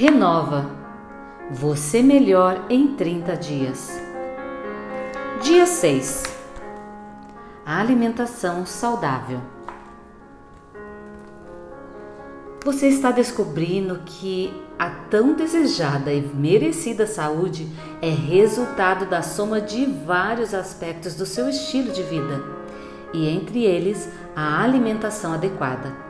Renova. Você melhor em 30 dias. Dia 6. A alimentação saudável. Você está descobrindo que a tão desejada e merecida saúde é resultado da soma de vários aspectos do seu estilo de vida, e entre eles a alimentação adequada.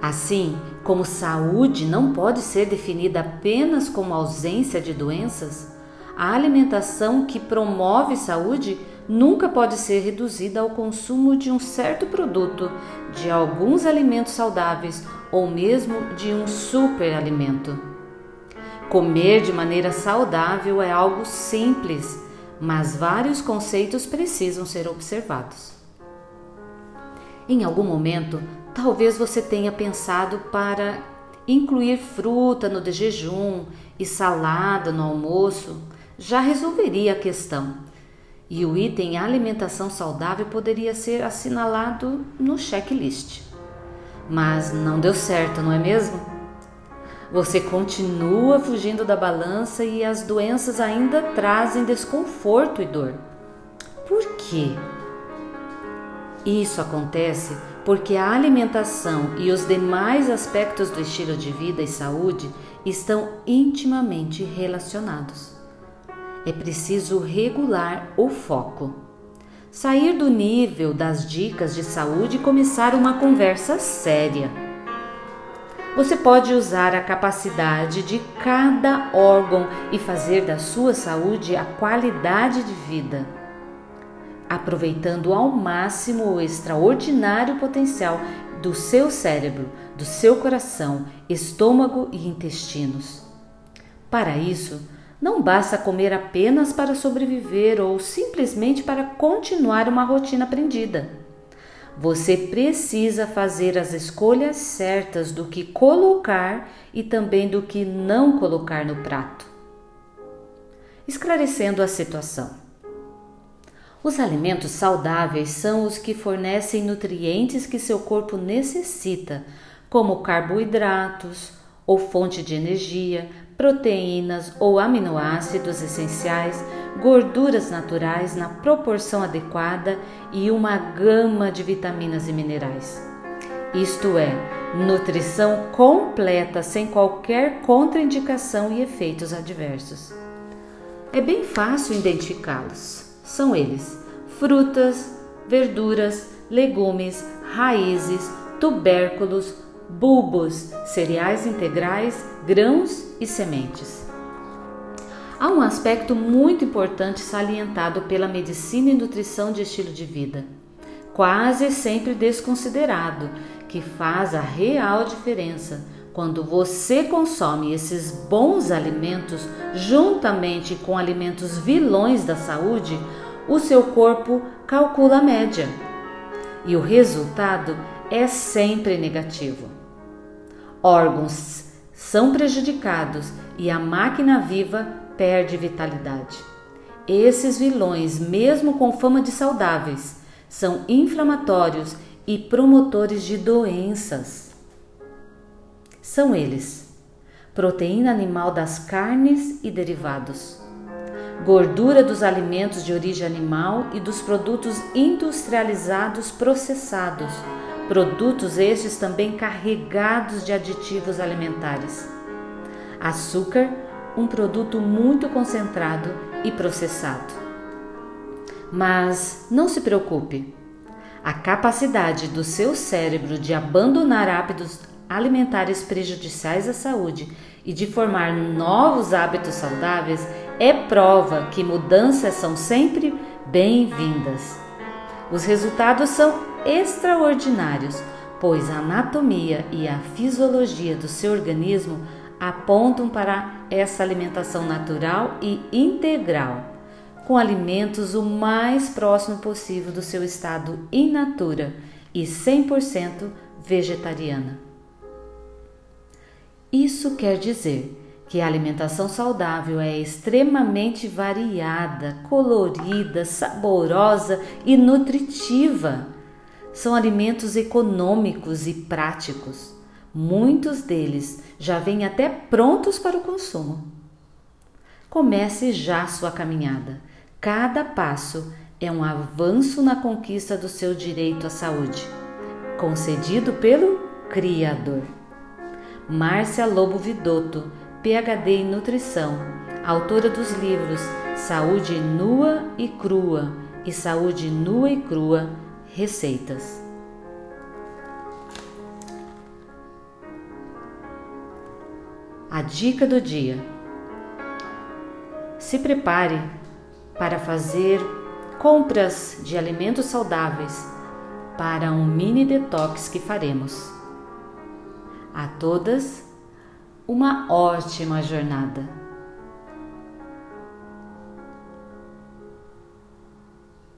Assim como saúde não pode ser definida apenas como ausência de doenças, a alimentação que promove saúde nunca pode ser reduzida ao consumo de um certo produto, de alguns alimentos saudáveis ou mesmo de um superalimento. Comer de maneira saudável é algo simples, mas vários conceitos precisam ser observados. Em algum momento, talvez você tenha pensado para incluir fruta no de jejum e salada no almoço, já resolveria a questão. E o item alimentação saudável poderia ser assinalado no checklist. Mas não deu certo, não é mesmo? Você continua fugindo da balança e as doenças ainda trazem desconforto e dor. Por quê? Isso acontece porque a alimentação e os demais aspectos do estilo de vida e saúde estão intimamente relacionados. É preciso regular o foco sair do nível das dicas de saúde e começar uma conversa séria. Você pode usar a capacidade de cada órgão e fazer da sua saúde a qualidade de vida, aproveitando ao máximo o extraordinário potencial do seu cérebro, do seu coração, estômago e intestinos. Para isso, não basta comer apenas para sobreviver ou simplesmente para continuar uma rotina aprendida. Você precisa fazer as escolhas certas do que colocar e também do que não colocar no prato. Esclarecendo a situação. Os alimentos saudáveis são os que fornecem nutrientes que seu corpo necessita, como carboidratos ou fonte de energia, proteínas ou aminoácidos essenciais, gorduras naturais na proporção adequada e uma gama de vitaminas e minerais. Isto é, nutrição completa sem qualquer contraindicação e efeitos adversos. É bem fácil identificá-los. São eles: frutas, verduras, legumes, raízes, tubérculos, bulbos, cereais integrais, grãos e sementes. Há um aspecto muito importante salientado pela medicina e nutrição de estilo de vida, quase sempre desconsiderado, que faz a real diferença quando você consome esses bons alimentos juntamente com alimentos vilões da saúde, o seu corpo calcula a média. E o resultado é sempre negativo. Órgãos são prejudicados e a máquina viva perde vitalidade. Esses vilões, mesmo com fama de saudáveis, são inflamatórios e promotores de doenças. São eles: proteína animal das carnes e derivados, gordura dos alimentos de origem animal e dos produtos industrializados processados produtos estes também carregados de aditivos alimentares. Açúcar, um produto muito concentrado e processado. Mas não se preocupe, a capacidade do seu cérebro de abandonar hábitos alimentares prejudiciais à saúde e de formar novos hábitos saudáveis é prova que mudanças são sempre bem-vindas. Os resultados são extraordinários, pois a anatomia e a fisiologia do seu organismo apontam para essa alimentação natural e integral, com alimentos o mais próximo possível do seu estado in natura e 100% vegetariana. Isso quer dizer que a alimentação saudável é extremamente variada, colorida, saborosa e nutritiva. São alimentos econômicos e práticos, Muitos deles já vêm até prontos para o consumo. Comece já sua caminhada. Cada passo é um avanço na conquista do seu direito à saúde, concedido pelo Criador. Márcia Lobo Vidotto, PhD em Nutrição, autora dos livros Saúde Nua e Crua e Saúde Nua e Crua Receitas. A dica do dia: se prepare para fazer compras de alimentos saudáveis para um mini detox que faremos. A todas, uma ótima jornada!